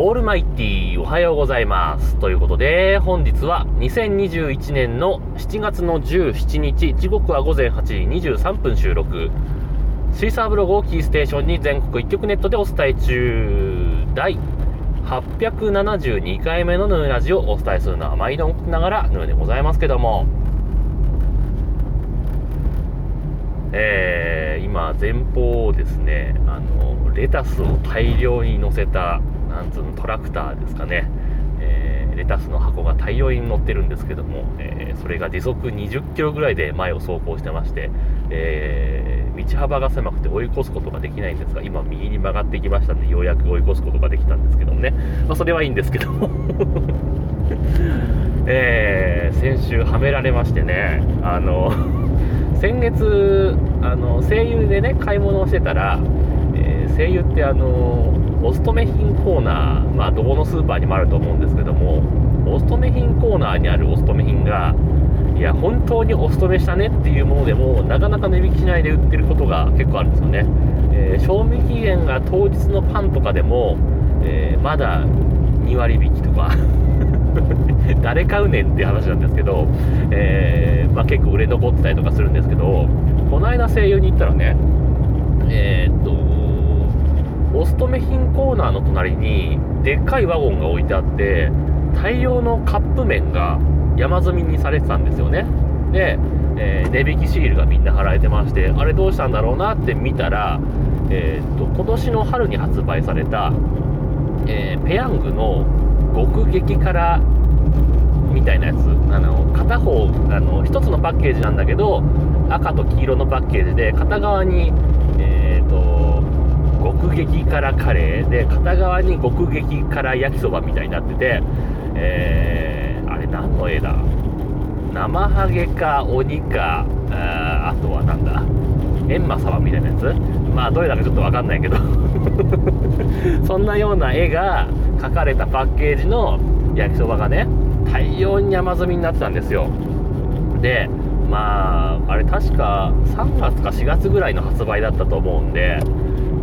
オールマイティおはようございます。ということで、本日は2021年の7月の17日、時刻は午前8時23分収録。シーサーブログをキーステーションに全国一曲ネットでお伝え中、第872回目のヌーラジをお伝えするのは毎度ながらヌーでございますけども、えー、今前方をですね、あの、レタスを大量に乗せた、なんつうの、トラクターですかね。えーレタスの箱が大量に乗ってるんですけども、えーそれが時速20キロぐらいで前を走行してまして、えー道幅が狭くて追い越すことができないんですが、今右に曲がってきましたんで、ようやく追い越すことができたんですけどもね。まあ、それはいいんですけども。えー先週はめられましてね、あの、先月、あの、声優でね、買い物をしてたら、え声優ってあの、お勤め品コーナー、まあ、どこのスーパーにもあると思うんですけども、お勤め品コーナーにあるお勤め品が、いや、本当にお勤めしたねっていうものでも、なかなか値引きしないで売ってることが結構あるんですよね。えー賞味期限が当日のパンとかでも、えーまだ2割引きとか、誰買うねんって話なんですけど、えーまあ、結構売れ残ってたりとかするんですけど、この間声優に行ったらね、えっと、お勤め品コーナーの隣にでっかいワゴンが置いてあって大量のカップ麺が山積みにされてたんですよね。で、えー値引きシールがみんな貼られてましてあれどうしたんだろうなって見たら、えーっと今年の春に発売された、えーペヤングの極激辛みたいなやつ。あの片方あの一つのパッケージなんだけど赤と黄色のパッケージで片側に、極激辛カレーで片側に極激辛焼きそばみたいになってて、えーあれ何の絵だ？生ハゲか鬼かあとはなんだ？閻魔様みたいなやつ？まあどれだかちょっと分かんないけど。そんなような絵が描かれたパッケージの焼きそばがね大量に山積みになってたんですよ。でまああれ確か3月か4月ぐらいの発売だったと思うんで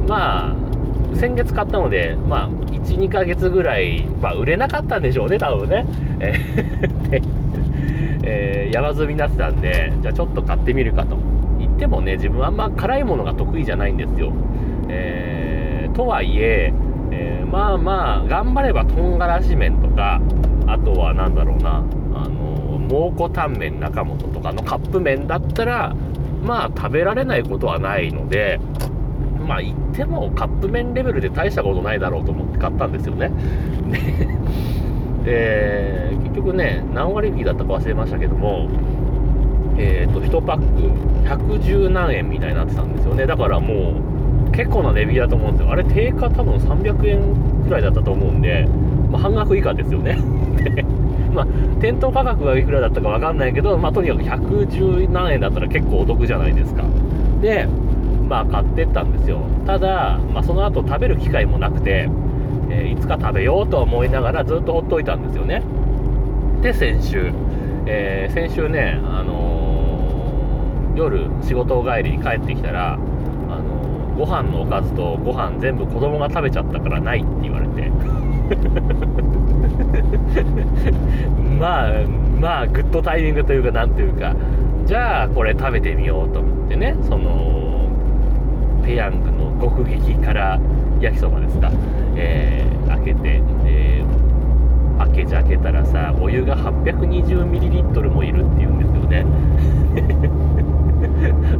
まあ先月買ったのでまあ12ヶ月ぐらい、まあ、売れなかったんでしょうね多分ね。え ー山積みになってたんでじゃあちょっと買ってみるかと。言ってもね自分はあんま辛いものが得意じゃないんですよ、えーとはいええーまあまあ頑張ればとんがらし麺とかあとはなんだろうなあの蒙古タンメン中本とかのカップ麺だったらまあ食べられないことはないのでまあ言ってもカップ麺レベルで大したことないだろうと思って買ったんですよね。で結局ね何割引きだったか忘れましたけどもえっ、と1パック110何円みたいになってたんですよね。だからもう結構な値引きだと思うんですよ。あれ定価多分300円くらいだったと思うんで、まあ、半額以下ですよね。で まあ店頭価格がいくらだったか分かんないけど、まあ、とにかく110何円だったら結構お得じゃないですか。でまあ買ってったんですよ。ただ、まあ、その後食べる機会もなくて、えーいつか食べようと思いながらずっとほっといたんですよね。で先週、えー先週ね、あのー夜仕事帰りに帰ってきたら、あのーご飯のおかずとご飯全部子供が食べちゃったからないって言われて。まあまあグッドタイミングというかなんというか。じゃあこれ食べてみようと思ってねそのペヤングの極激辛焼きそばですか、えー開けて、えー開けじゃ開けたらさお湯が 820ml もいるっていうんですよね。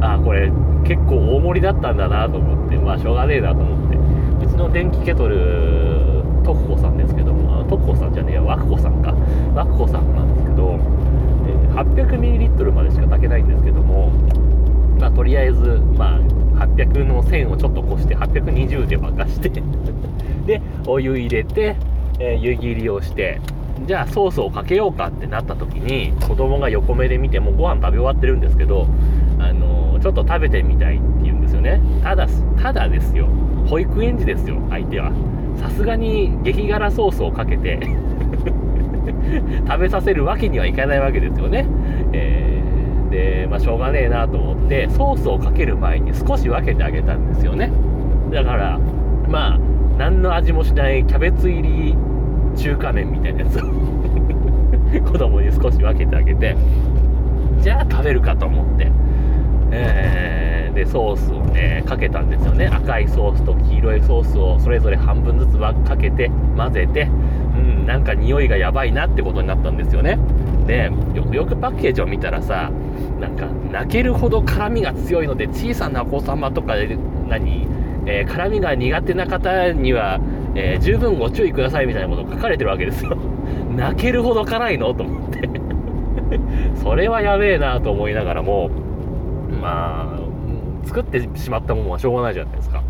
あこれ結構大盛りだったんだなと思って。まあしょうがねえなと思って。うちの電気ケトル徳子さんですけども徳子さんじゃねえや和子さんか。和子さんなんですけど、800ml までしか炊けないんですけどもまあとりあえずまあ800の線をちょっと越して820で沸かしてでお湯入れて、えー湯切りをしてじゃあソースをかけようかってなった時に子供が横目で見てもうご飯食べ終わってるんですけど、あのーちょっと食べてみたいって言うんですよね。ただただですよ。保育園児ですよ相手は。さすがに激辛ソースをかけて 食べさせるわけにはいかないわけですよね、えーで、まあ、しょうがねえなと思ってソースをかける前に少し分けてあげたんですよね。だからまあ何の味もしないキャベツ入り中華麺みたいなやつを 子供に少し分けてあげてじゃあ食べるかと思って、えー、でソースをねかけたんですよね。赤いソースと黄色いソースをそれぞれ半分ずつかけて混ぜてうんなんか匂いがやばいなってことになったんですよね。でよくよくパッケージを見たらさなんか泣けるほど辛みが強いので小さなお子様とか何、えー、辛みが苦手な方には、えー、十分ご注意くださいみたいなことが書かれてるわけですよ。泣けるほど辛いの？と思って。それはやべえなと思いながらもまあ作ってしまったものはしょうがないじゃないですか。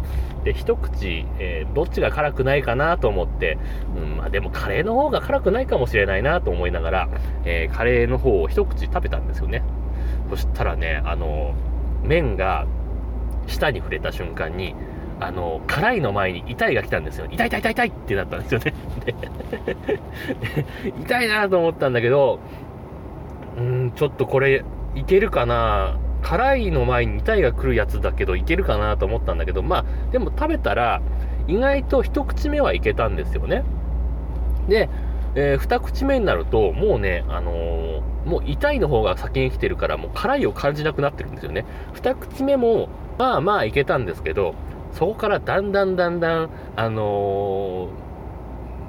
で一口、えー、どっちが辛くないかなと思って、うんまあ、でもカレーの方が辛くないかもしれないなと思いながら、えー、カレーの方を一口食べたんですよね。そしたらねあの麺が舌に触れた瞬間にあの辛いの前に痛いが来たんですよ。痛い痛い痛い痛いってなったんですよね。痛いなと思ったんだけどうんちょっとこれいけるかな。辛いの前に痛いが来るやつだけどいけるかなと思ったんだけどまあでも食べたら意外と一口目はいけたんですよね。で、えー、二口目になるともうねあのー、もう痛いの方が先に来てるからもう辛いを感じなくなってるんですよね二口目もまあまあいけたんですけどそこからだんだんだんだんあの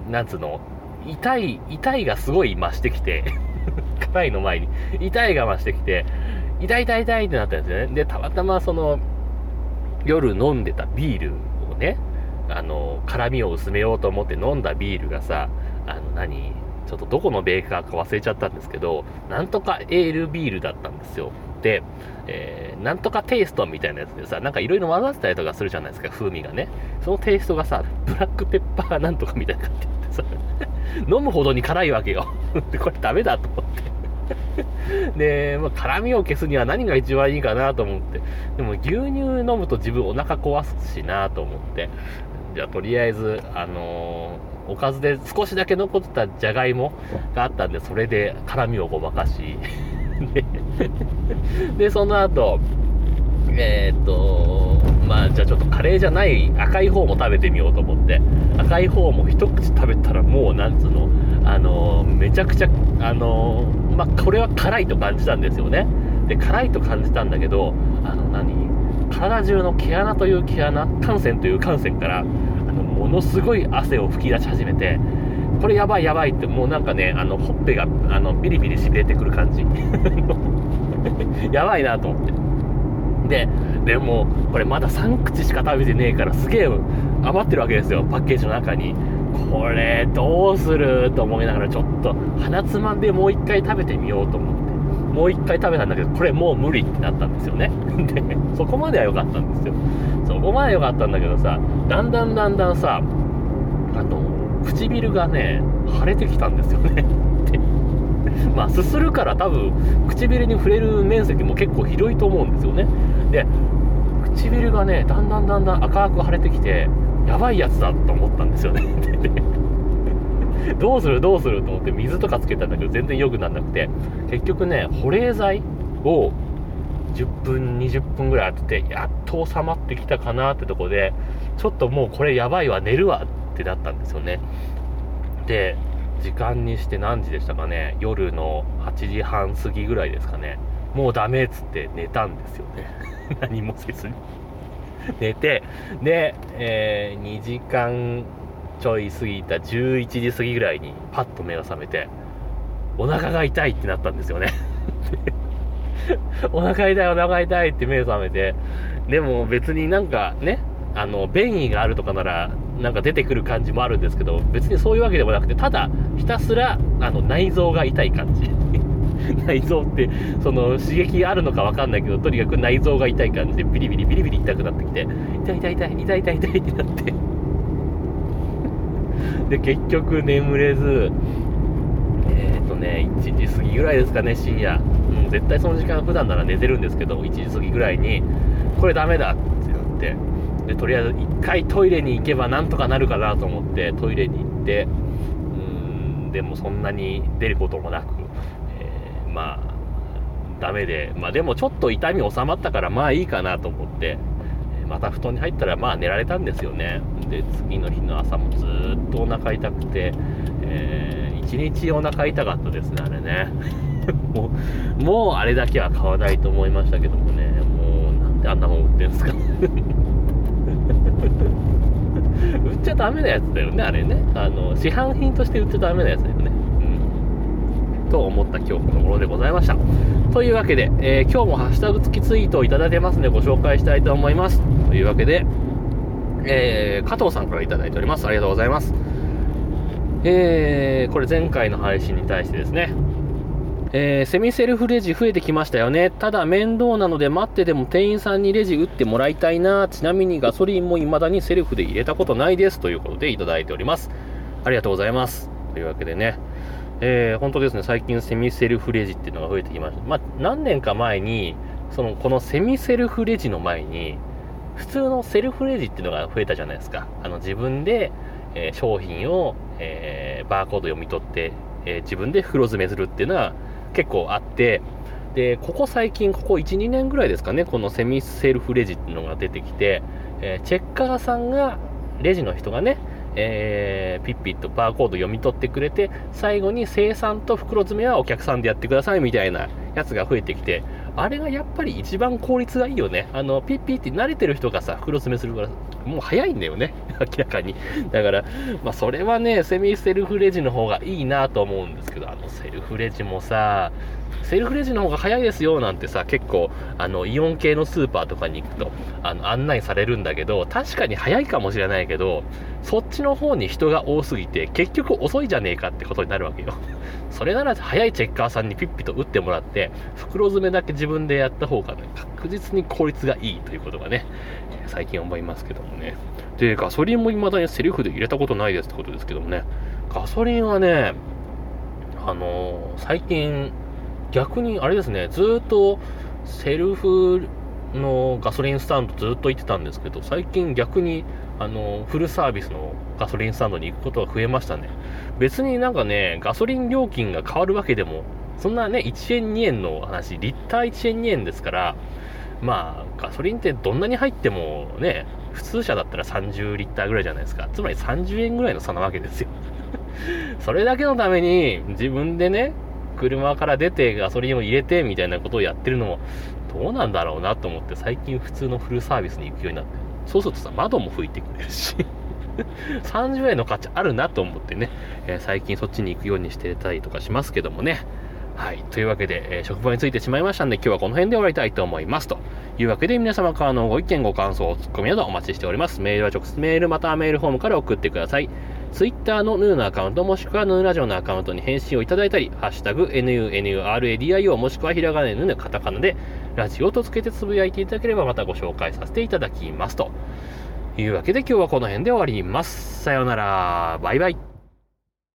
ー、なんつうの痛い痛いがすごい増してきて 辛いの前に痛いが増してきて痛い痛い痛いってなったんですよね。で、たまたまその、夜飲んでたビールをね、あの、辛みを薄めようと思って飲んだビールがさ、あの何、ちょっとどこのベーカーか忘れちゃったんですけど、なんとかエールビールだったんですよ。で、えー、なんとかテイストみたいなやつでさ、なんかいろいろ混ざってたりとかするじゃないですか、風味がね。そのテイストがさ、ブラックペッパーなんとかみたいな感じでさ、飲むほどに辛いわけよ。で、これダメだと思って。で、まあ、辛みを消すには何が一番いいかなと思って。でも牛乳飲むと自分お腹壊すしなと思って。じゃあとりあえず、あのー、おかずで少しだけ残ってたじゃがいもがあったんで、それで辛みをごまかし。で、その後、えー、っと、まあ、じゃあちょっとカレーじゃない赤い方も食べてみようと思って、赤い方も一口食べたらもう、なんつうの、あの、めちゃくちゃ、あの、まあ、これは辛いと感じたんですよね。で、辛いと感じたんだけど、あの、何？体中の毛穴という毛穴、汗腺という汗腺から、ものすごい汗を噴き出し始めて、これやばいやばいって、もうなんかね、あの、ほっぺが、あの、ビリビリしびれてくる感じ。やばいなと思って。で、でも、これまだ3口しか食べてねえから、すげえ余ってるわけですよ、パッケージの中に。これどうすると思いながらちょっと鼻つまんでもう一回食べてみようと思ってもう一回食べたんだけどこれもう無理ってなったんですよね。でそこまでは良かったんですよ。そこまで良かったんだけどさだんだんだんだんさあの唇がね腫れてきたんですよね。まあすするから多分唇に触れる面積も結構広いと思うんですよね。で唇がねだんだんだんだん赤く腫れてきてやばいやつだと思ったんですよね。どうするどうすると思って水とかつけたんだけど全然良くならなくて。結局ね保冷剤を10分20分ぐらい当ててやっと収まってきたかなってとこでちょっともうこれやばいわ寝るわってなったんですよね。で時間にして何時でしたかね夜の8時半過ぎぐらいですかね。もうダメっつって寝たんですよね。何もせずに。寝て、で、えー、2時間ちょい過ぎた11時過ぎぐらいにパッと目が覚めて、お腹が痛いってなったんですよね お腹痛い、お腹痛いって目覚めて、でも別になんかね、あの、便意があるとかなら、なんか出てくる感じもあるんですけど、別にそういうわけでもなくて、ただ、ひたすら、あの、内臓が痛い感じ。内臓ってその刺激あるのか分かんないけどとにかく内臓が痛い感じでビリビリビリビリ痛くなってきて痛い痛い痛い痛い痛い痛いってなってで結局眠れずえっ、ー、とね1時過ぎぐらいですかね深夜、うん、絶対その時間普段なら寝てるんですけど1時過ぎぐらいにこれダメだってなって。でとりあえず1回トイレに行けばなんとかなるかなと思ってトイレに行って。うんでもそんなに出ることもなくえーまあ、ダメで、まあでもちょっと痛み収まったからまあいいかなと思って、また布団に入ったらまあ寝られたんですよね。で次の日の朝もずっとお腹痛くて、えー、1日お腹痛かったですねあれね。もうもうあれだけは買わないと思いましたけどもね。もうなんであんなもん売ってんすか。売っちゃダメなやつだよねあれね。あの市販品として売っちゃダメなやつだよね。と思った今日この頃でございましたというわけで、えー、今日もハッシュタグ付きツイートをいただいてますのでご紹介したいと思いますというわけで、えー、加藤さんからいただいておりますありがとうございますえー、これ前回の配信に対してですねえー、セミセルフレジ増えてきましたよね。ただ面倒なので待ってでも店員さんにレジ打ってもらいたいな。ちなみにガソリンも未だにセルフで入れたことないです。ということでいただいております。ありがとうございます。というわけでね、えー、本当ですね、最近セミセルフレジっていうのが増えてきました。まあ、何年か前に、その、このセミセルフレジの前に、普通のセルフレジっていうのが増えたじゃないですか。あの、自分で、えー、商品を、えー、バーコード読み取って、え自分で袋詰めするっていうのは、結構あって、で、ここ最近、ここ1、2年ぐらいですかね、このセミセルフレジっていうのが出てきて、え、チェッカーさんが、レジの人がね、えー、ピッピッとバーコード読み取ってくれて、最後に生産と袋詰めはお客さんでやってくださいみたいなやつが増えてきて、あれがやっぱり一番効率がいいよね。あの、ピッピッって慣れてる人がさ、袋詰めするから、もう早いんだよね。明らかに。だから、まあそれはね、セミセルフレジの方がいいなと思うんですけど、あのセルフレジもさ、セルフレジの方が早いですよなんてさ、結構、あの、イオン系のスーパーとかに行くと、あの、案内されるんだけど、確かに早いかもしれないけど、そっちの方に人が多すぎて、結局遅いじゃねえかってことになるわけよ。それなら早いチェッカーさんにピッピと打ってもらって、袋詰めだけ自分でやった方がね、確実に効率がいいということがね、最近思いますけどもね。で、ガソリンも未だにセルフで入れたことないですってことですけどもね、ガソリンはね、あのー、最近、逆にあれですね、ずっとセルフのガソリンスタンドずっと行ってたんですけど、最近逆にあのフルサービスのガソリンスタンドに行くことが増えましたね。別になんかね、ガソリン料金が変わるわけでも、そんなね、1円2円の話、リッター1円2円ですから、まあ、ガソリンってどんなに入ってもね、普通車だったら30リッターぐらいじゃないですか。つまり30円ぐらいの差なわけですよ。それだけのために自分でね、車から出てガソリンを入れてみたいなことをやってるのもどうなんだろうなと思って最近普通のフルサービスに行くようになってそうするとさ窓も拭いてくれるし 30円の価値あるなと思ってね、えー、最近そっちに行くようにしてたりとかしますけどもねはい。というわけで、えー、職場についてしまいましたんで、今日はこの辺で終わりたいと思います。というわけで、皆様からのご意見、ご感想、ツッコミなどお待ちしております。メールは直接メール、またはメールフォームから送ってください。Twitter のヌーのアカウント、もしくはヌーラジオのアカウントに返信をいただいたり、ハッシュタグ、NUNURADIO、もしくはひらがなヌーカタカナで、ラジオとつけてつぶやいていただければ、またご紹介させていただきます。というわけで、今日はこの辺で終わります。さようなら。バイバイ。